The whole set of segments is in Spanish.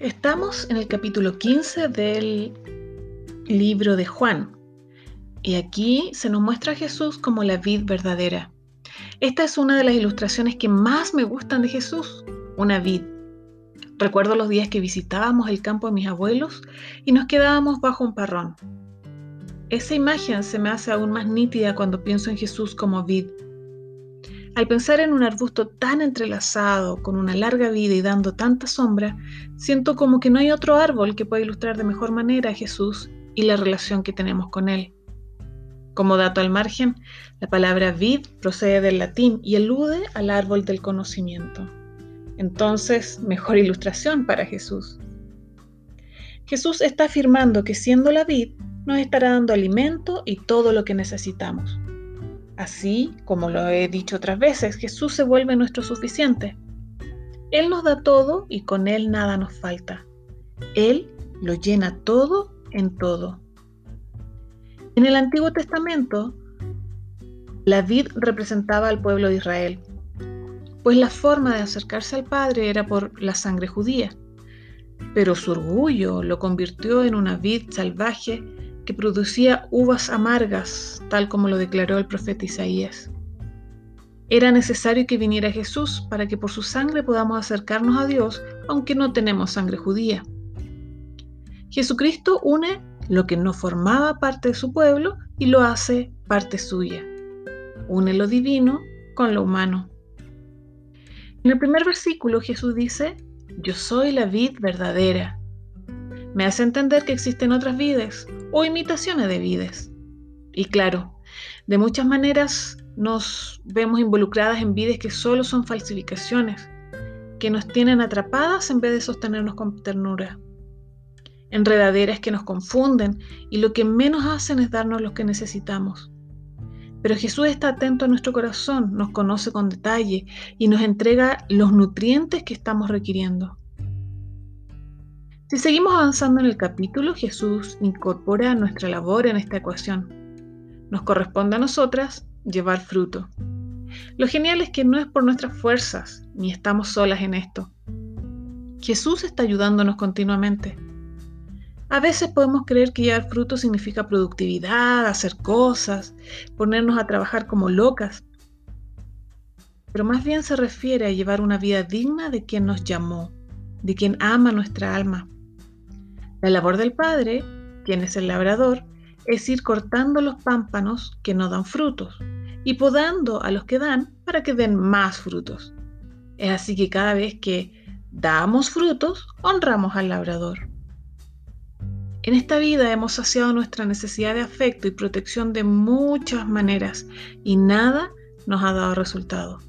Estamos en el capítulo 15 del libro de Juan y aquí se nos muestra a Jesús como la vid verdadera. Esta es una de las ilustraciones que más me gustan de Jesús, una vid. Recuerdo los días que visitábamos el campo de mis abuelos y nos quedábamos bajo un parrón. Esa imagen se me hace aún más nítida cuando pienso en Jesús como vid al pensar en un arbusto tan entrelazado, con una larga vida y dando tanta sombra, siento como que no hay otro árbol que pueda ilustrar de mejor manera a Jesús y la relación que tenemos con Él. Como dato al margen, la palabra vid procede del latín y alude al árbol del conocimiento. Entonces, mejor ilustración para Jesús. Jesús está afirmando que siendo la vid, nos estará dando alimento y todo lo que necesitamos. Así, como lo he dicho otras veces, Jesús se vuelve nuestro suficiente. Él nos da todo y con Él nada nos falta. Él lo llena todo en todo. En el Antiguo Testamento, la vid representaba al pueblo de Israel, pues la forma de acercarse al Padre era por la sangre judía, pero su orgullo lo convirtió en una vid salvaje que producía uvas amargas, tal como lo declaró el profeta Isaías. Era necesario que viniera Jesús para que por su sangre podamos acercarnos a Dios, aunque no tenemos sangre judía. Jesucristo une lo que no formaba parte de su pueblo y lo hace parte suya. Une lo divino con lo humano. En el primer versículo Jesús dice, yo soy la vid verdadera me hace entender que existen otras vides o imitaciones de vides. Y claro, de muchas maneras nos vemos involucradas en vides que solo son falsificaciones, que nos tienen atrapadas en vez de sostenernos con ternura. Enredaderas que nos confunden y lo que menos hacen es darnos lo que necesitamos. Pero Jesús está atento a nuestro corazón, nos conoce con detalle y nos entrega los nutrientes que estamos requiriendo. Si seguimos avanzando en el capítulo, Jesús incorpora nuestra labor en esta ecuación. Nos corresponde a nosotras llevar fruto. Lo genial es que no es por nuestras fuerzas, ni estamos solas en esto. Jesús está ayudándonos continuamente. A veces podemos creer que llevar fruto significa productividad, hacer cosas, ponernos a trabajar como locas, pero más bien se refiere a llevar una vida digna de quien nos llamó, de quien ama nuestra alma. La labor del padre, quien es el labrador, es ir cortando los pámpanos que no dan frutos y podando a los que dan para que den más frutos. Es así que cada vez que damos frutos, honramos al labrador. En esta vida hemos saciado nuestra necesidad de afecto y protección de muchas maneras y nada nos ha dado resultado.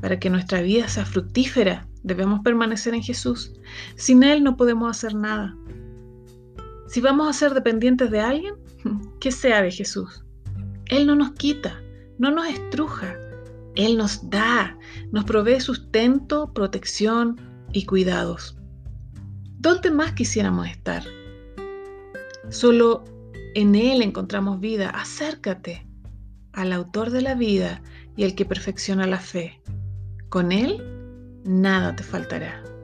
Para que nuestra vida sea fructífera, debemos permanecer en Jesús. Sin Él no podemos hacer nada. Si vamos a ser dependientes de alguien, que sea de Jesús. Él no nos quita, no nos estruja. Él nos da, nos provee sustento, protección y cuidados. ¿Dónde más quisiéramos estar? Solo en Él encontramos vida. Acércate al autor de la vida y el que perfecciona la fe. Con Él nada te faltará.